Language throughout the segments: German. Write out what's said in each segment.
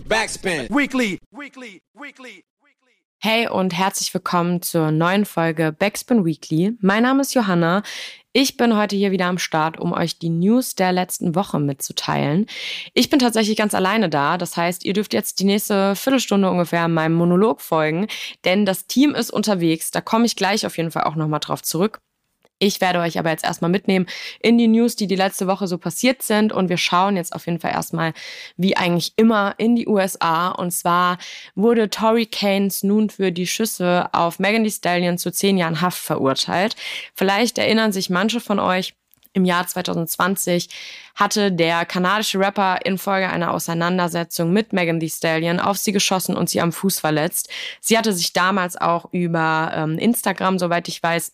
Backspin. Weekly. Weekly. Weekly. Hey und herzlich willkommen zur neuen Folge Backspin Weekly. Mein Name ist Johanna. Ich bin heute hier wieder am Start, um euch die News der letzten Woche mitzuteilen. Ich bin tatsächlich ganz alleine da. Das heißt, ihr dürft jetzt die nächste Viertelstunde ungefähr meinem Monolog folgen, denn das Team ist unterwegs. Da komme ich gleich auf jeden Fall auch nochmal drauf zurück. Ich werde euch aber jetzt erstmal mitnehmen in die News, die die letzte Woche so passiert sind. Und wir schauen jetzt auf jeden Fall erstmal, wie eigentlich immer, in die USA. Und zwar wurde Tory Keynes nun für die Schüsse auf Megan Thee Stallion zu zehn Jahren Haft verurteilt. Vielleicht erinnern sich manche von euch, im Jahr 2020 hatte der kanadische Rapper infolge einer Auseinandersetzung mit Megan Thee Stallion auf sie geschossen und sie am Fuß verletzt. Sie hatte sich damals auch über ähm, Instagram, soweit ich weiß,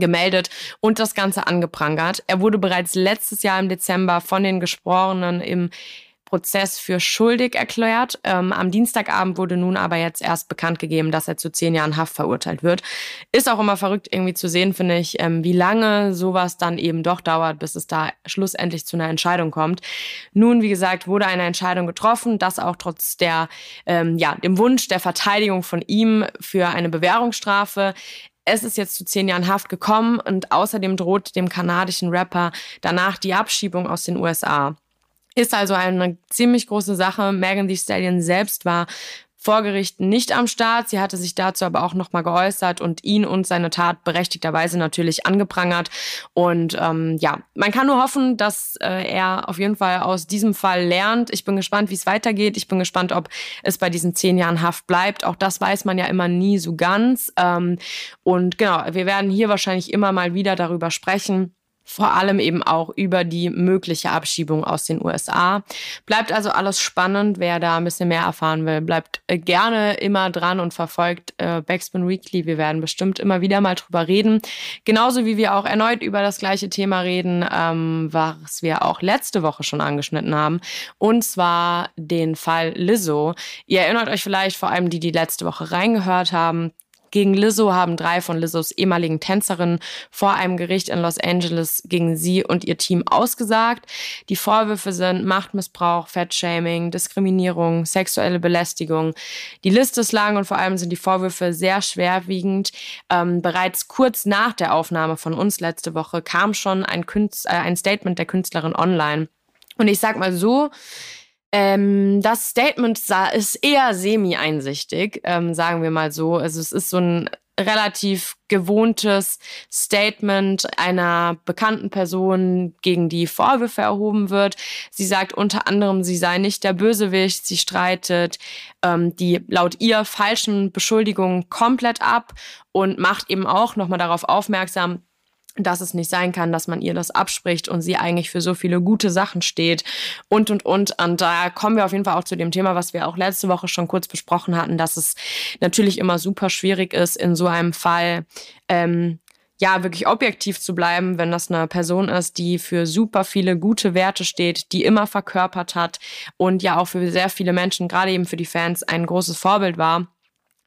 gemeldet und das Ganze angeprangert. Er wurde bereits letztes Jahr im Dezember von den Geschworenen im Prozess für schuldig erklärt. Ähm, am Dienstagabend wurde nun aber jetzt erst bekannt gegeben, dass er zu zehn Jahren Haft verurteilt wird. Ist auch immer verrückt irgendwie zu sehen, finde ich, ähm, wie lange sowas dann eben doch dauert, bis es da schlussendlich zu einer Entscheidung kommt. Nun, wie gesagt, wurde eine Entscheidung getroffen, dass auch trotz der, ähm, ja, dem Wunsch der Verteidigung von ihm für eine Bewährungsstrafe es ist jetzt zu zehn Jahren Haft gekommen und außerdem droht dem kanadischen Rapper danach die Abschiebung aus den USA. Ist also eine ziemlich große Sache. Megan Thee Stallion selbst war vor Gericht nicht am Start. Sie hatte sich dazu aber auch nochmal geäußert und ihn und seine Tat berechtigterweise natürlich angeprangert. Und ähm, ja, man kann nur hoffen, dass äh, er auf jeden Fall aus diesem Fall lernt. Ich bin gespannt, wie es weitergeht. Ich bin gespannt, ob es bei diesen zehn Jahren Haft bleibt. Auch das weiß man ja immer nie so ganz. Ähm, und genau, wir werden hier wahrscheinlich immer mal wieder darüber sprechen vor allem eben auch über die mögliche Abschiebung aus den USA. Bleibt also alles spannend. Wer da ein bisschen mehr erfahren will, bleibt äh, gerne immer dran und verfolgt äh, Backspin Weekly. Wir werden bestimmt immer wieder mal drüber reden. Genauso wie wir auch erneut über das gleiche Thema reden, ähm, was wir auch letzte Woche schon angeschnitten haben. Und zwar den Fall Lizzo. Ihr erinnert euch vielleicht vor allem die, die letzte Woche reingehört haben. Gegen Lizzo haben drei von Lizzos ehemaligen Tänzerinnen vor einem Gericht in Los Angeles gegen sie und ihr Team ausgesagt. Die Vorwürfe sind Machtmissbrauch, Fettshaming, Diskriminierung, sexuelle Belästigung. Die Liste ist lang und vor allem sind die Vorwürfe sehr schwerwiegend. Ähm, bereits kurz nach der Aufnahme von uns letzte Woche kam schon ein, Künst, äh, ein Statement der Künstlerin online. Und ich sag mal so, ähm, das Statement ist eher semi-einsichtig, ähm, sagen wir mal so. Also es ist so ein relativ gewohntes Statement einer bekannten Person, gegen die Vorwürfe erhoben wird. Sie sagt unter anderem, sie sei nicht der Bösewicht, sie streitet ähm, die laut ihr falschen Beschuldigungen komplett ab und macht eben auch nochmal darauf aufmerksam, dass es nicht sein kann, dass man ihr das abspricht und sie eigentlich für so viele gute Sachen steht und, und, und. Und da kommen wir auf jeden Fall auch zu dem Thema, was wir auch letzte Woche schon kurz besprochen hatten, dass es natürlich immer super schwierig ist, in so einem Fall, ähm, ja, wirklich objektiv zu bleiben, wenn das eine Person ist, die für super viele gute Werte steht, die immer verkörpert hat und ja auch für sehr viele Menschen, gerade eben für die Fans, ein großes Vorbild war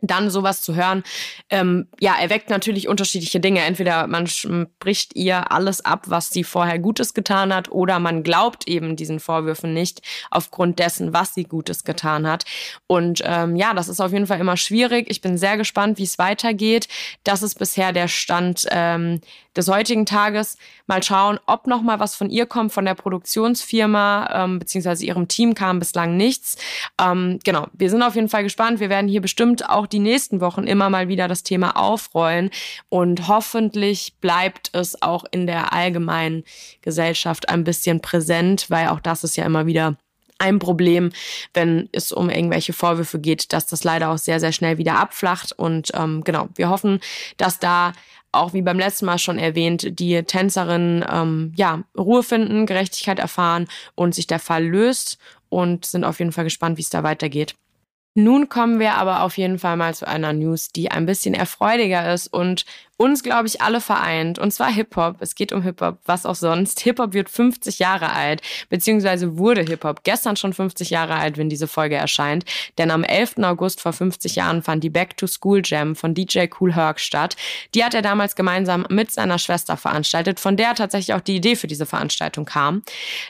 dann sowas zu hören, ähm, ja, erweckt natürlich unterschiedliche Dinge. Entweder man spricht ihr alles ab, was sie vorher Gutes getan hat, oder man glaubt eben diesen Vorwürfen nicht aufgrund dessen, was sie Gutes getan hat. Und ähm, ja, das ist auf jeden Fall immer schwierig. Ich bin sehr gespannt, wie es weitergeht. Das ist bisher der Stand ähm, des heutigen Tages. Mal schauen, ob noch mal was von ihr kommt, von der Produktionsfirma ähm, beziehungsweise ihrem Team kam bislang nichts. Ähm, genau, wir sind auf jeden Fall gespannt. Wir werden hier bestimmt auch die nächsten Wochen immer mal wieder das Thema aufrollen und hoffentlich bleibt es auch in der allgemeinen Gesellschaft ein bisschen präsent, weil auch das ist ja immer wieder ein Problem, wenn es um irgendwelche Vorwürfe geht, dass das leider auch sehr, sehr schnell wieder abflacht. Und ähm, genau, wir hoffen, dass da auch wie beim letzten Mal schon erwähnt, die Tänzerinnen ähm, ja, Ruhe finden, Gerechtigkeit erfahren und sich der Fall löst und sind auf jeden Fall gespannt, wie es da weitergeht. Nun kommen wir aber auf jeden Fall mal zu einer News, die ein bisschen erfreudiger ist und uns, glaube ich, alle vereint. Und zwar Hip-Hop. Es geht um Hip-Hop, was auch sonst. Hip-Hop wird 50 Jahre alt, beziehungsweise wurde Hip-Hop gestern schon 50 Jahre alt, wenn diese Folge erscheint. Denn am 11. August vor 50 Jahren fand die Back to School Jam von DJ Cool Herc statt. Die hat er damals gemeinsam mit seiner Schwester veranstaltet, von der tatsächlich auch die Idee für diese Veranstaltung kam.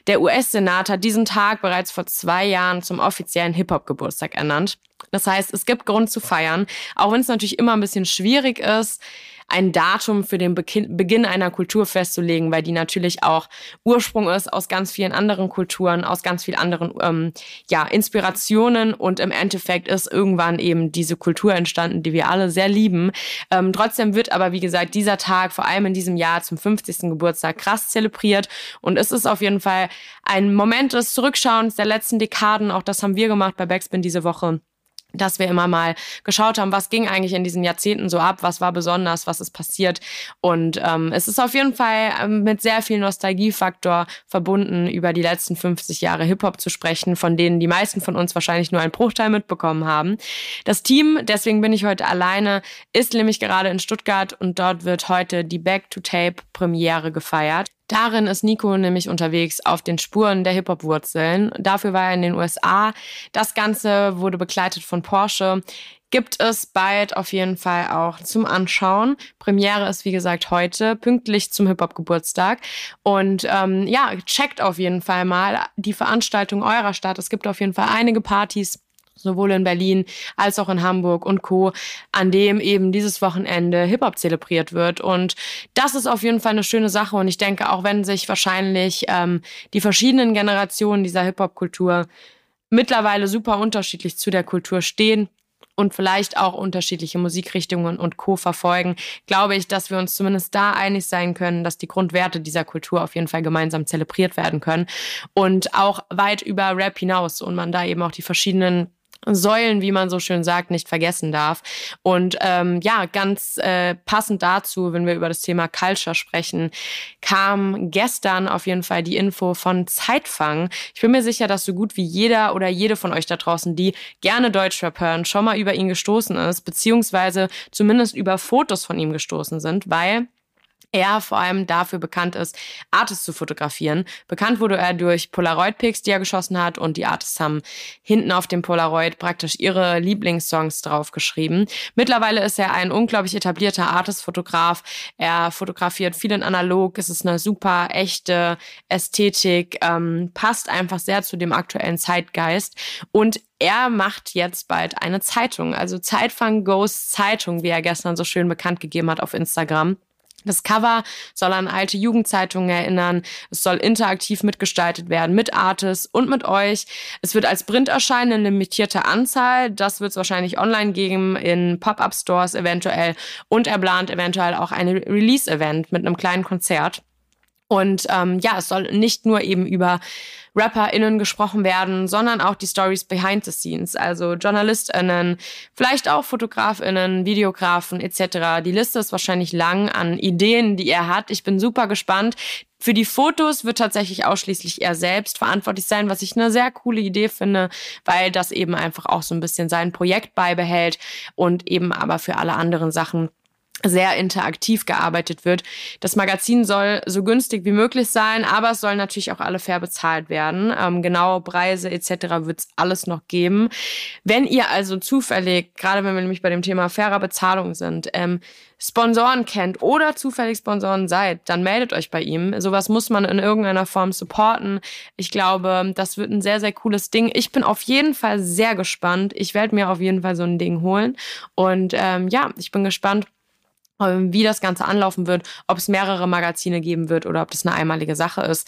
Der US-Senat hat diesen Tag bereits vor zwei Jahren zum offiziellen Hip-Hop-Geburtstag ernannt. Das heißt, es gibt Grund zu feiern, auch wenn es natürlich immer ein bisschen schwierig ist, ein Datum für den Beginn einer Kultur festzulegen, weil die natürlich auch Ursprung ist aus ganz vielen anderen Kulturen, aus ganz vielen anderen ähm, ja, Inspirationen und im Endeffekt ist irgendwann eben diese Kultur entstanden, die wir alle sehr lieben. Ähm, trotzdem wird aber, wie gesagt, dieser Tag vor allem in diesem Jahr zum 50. Geburtstag krass zelebriert und es ist auf jeden Fall ein Moment des Zurückschauens der letzten Dekaden. Auch das haben wir gemacht bei Backspin diese Woche dass wir immer mal geschaut haben, was ging eigentlich in diesen Jahrzehnten so ab, was war besonders, was ist passiert. Und ähm, es ist auf jeden Fall ähm, mit sehr viel Nostalgiefaktor verbunden, über die letzten 50 Jahre Hip-Hop zu sprechen, von denen die meisten von uns wahrscheinlich nur einen Bruchteil mitbekommen haben. Das Team, deswegen bin ich heute alleine, ist nämlich gerade in Stuttgart und dort wird heute die Back-to-Tape-Premiere gefeiert. Darin ist Nico nämlich unterwegs auf den Spuren der Hip-Hop-Wurzeln. Dafür war er in den USA. Das Ganze wurde begleitet von Porsche. Gibt es bald auf jeden Fall auch zum Anschauen. Premiere ist wie gesagt heute, pünktlich zum Hip-Hop-Geburtstag. Und ähm, ja, checkt auf jeden Fall mal die Veranstaltung eurer Stadt. Es gibt auf jeden Fall einige Partys sowohl in Berlin als auch in Hamburg und Co., an dem eben dieses Wochenende Hip-Hop zelebriert wird. Und das ist auf jeden Fall eine schöne Sache. Und ich denke, auch wenn sich wahrscheinlich ähm, die verschiedenen Generationen dieser Hip-Hop-Kultur mittlerweile super unterschiedlich zu der Kultur stehen, und vielleicht auch unterschiedliche Musikrichtungen und Co. verfolgen, glaube ich, dass wir uns zumindest da einig sein können, dass die Grundwerte dieser Kultur auf jeden Fall gemeinsam zelebriert werden können und auch weit über Rap hinaus und man da eben auch die verschiedenen Säulen, wie man so schön sagt, nicht vergessen darf. Und ähm, ja, ganz äh, passend dazu, wenn wir über das Thema Culture sprechen, kam gestern auf jeden Fall die Info von Zeitfang. Ich bin mir sicher, dass so gut wie jeder oder jede von euch da draußen, die gerne Deutschrap hören, schon mal über ihn gestoßen ist, beziehungsweise zumindest über Fotos von ihm gestoßen sind, weil er vor allem dafür bekannt ist, Artists zu fotografieren. Bekannt wurde er durch Polaroid-Pics, die er geschossen hat und die Artists haben hinten auf dem Polaroid praktisch ihre Lieblingssongs draufgeschrieben. Mittlerweile ist er ein unglaublich etablierter Artist-Fotograf. Er fotografiert viel in analog. Es ist eine super echte Ästhetik, ähm, passt einfach sehr zu dem aktuellen Zeitgeist und er macht jetzt bald eine Zeitung, also Zeitfang Ghost Zeitung, wie er gestern so schön bekannt gegeben hat auf Instagram. Das Cover soll an alte Jugendzeitungen erinnern. Es soll interaktiv mitgestaltet werden mit Artists und mit euch. Es wird als Print erscheinen in limitierter Anzahl. Das wird es wahrscheinlich online geben, in Pop-up-Stores eventuell. Und er plant eventuell auch ein Release-Event mit einem kleinen Konzert. Und ähm, ja, es soll nicht nur eben über RapperInnen gesprochen werden, sondern auch die Stories behind the scenes, also JournalistInnen, vielleicht auch FotografInnen, Videografen etc. Die Liste ist wahrscheinlich lang an Ideen, die er hat. Ich bin super gespannt. Für die Fotos wird tatsächlich ausschließlich er selbst verantwortlich sein, was ich eine sehr coole Idee finde, weil das eben einfach auch so ein bisschen sein Projekt beibehält und eben aber für alle anderen Sachen sehr interaktiv gearbeitet wird. Das Magazin soll so günstig wie möglich sein, aber es soll natürlich auch alle fair bezahlt werden. Ähm, genaue Preise etc. wird es alles noch geben. Wenn ihr also zufällig, gerade wenn wir nämlich bei dem Thema fairer Bezahlung sind, ähm, Sponsoren kennt oder zufällig Sponsoren seid, dann meldet euch bei ihm. Sowas muss man in irgendeiner Form supporten. Ich glaube, das wird ein sehr, sehr cooles Ding. Ich bin auf jeden Fall sehr gespannt. Ich werde mir auf jeden Fall so ein Ding holen. Und ähm, ja, ich bin gespannt, wie das Ganze anlaufen wird, ob es mehrere Magazine geben wird oder ob das eine einmalige Sache ist.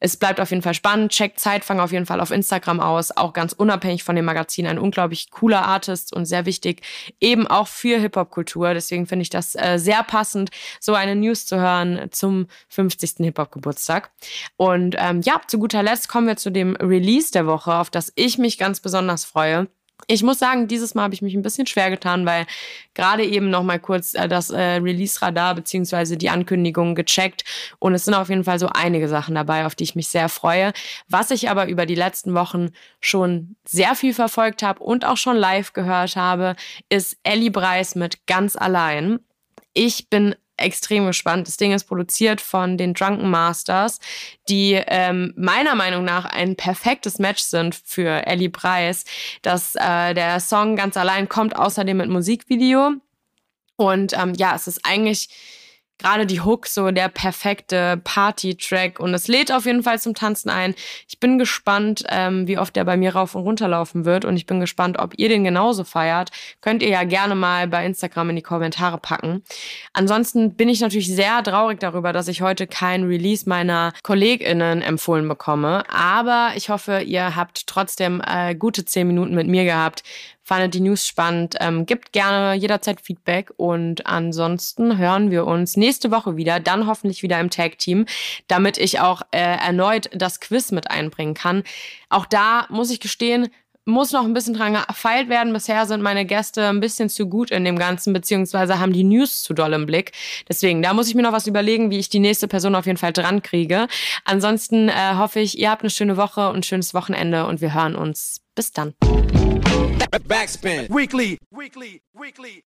Es bleibt auf jeden Fall spannend. Checkt Zeitfang auf jeden Fall auf Instagram aus, auch ganz unabhängig von dem Magazin. Ein unglaublich cooler Artist und sehr wichtig, eben auch für Hip-Hop-Kultur. Deswegen finde ich das äh, sehr passend, so eine News zu hören zum 50. Hip-Hop-Geburtstag. Und ähm, ja, zu guter Letzt kommen wir zu dem Release der Woche, auf das ich mich ganz besonders freue. Ich muss sagen, dieses Mal habe ich mich ein bisschen schwer getan, weil gerade eben noch mal kurz äh, das äh, Release-Radar beziehungsweise die Ankündigung gecheckt und es sind auf jeden Fall so einige Sachen dabei, auf die ich mich sehr freue. Was ich aber über die letzten Wochen schon sehr viel verfolgt habe und auch schon live gehört habe, ist Ellie Breis mit Ganz allein. Ich bin extrem gespannt. Das Ding ist produziert von den Drunken Masters, die ähm, meiner Meinung nach ein perfektes Match sind für Ellie Preis. Das, äh, der Song ganz allein kommt außerdem mit Musikvideo. Und ähm, ja, es ist eigentlich gerade die Hook so der perfekte Party-Track und es lädt auf jeden Fall zum Tanzen ein. Ich bin gespannt, ähm, wie oft der bei mir rauf und runter laufen wird und ich bin gespannt, ob ihr den genauso feiert. Könnt ihr ja gerne mal bei Instagram in die Kommentare packen. Ansonsten bin ich natürlich sehr traurig darüber, dass ich heute kein Release meiner KollegInnen empfohlen bekomme, aber ich hoffe, ihr habt trotzdem äh, gute zehn Minuten mit mir gehabt, fandet die News spannend. Ähm, gibt gerne jederzeit Feedback und ansonsten hören wir uns nächste Woche wieder, dann hoffentlich wieder im Tag-Team, damit ich auch äh, erneut das Quiz mit einbringen kann. Auch da muss ich gestehen, muss noch ein bisschen dran gefeilt werden. Bisher sind meine Gäste ein bisschen zu gut in dem Ganzen, beziehungsweise haben die News zu doll im Blick. Deswegen, da muss ich mir noch was überlegen, wie ich die nächste Person auf jeden Fall dran kriege. Ansonsten äh, hoffe ich, ihr habt eine schöne Woche und ein schönes Wochenende und wir hören uns. Bis dann. Backspin. Weekly. Weekly. Weekly.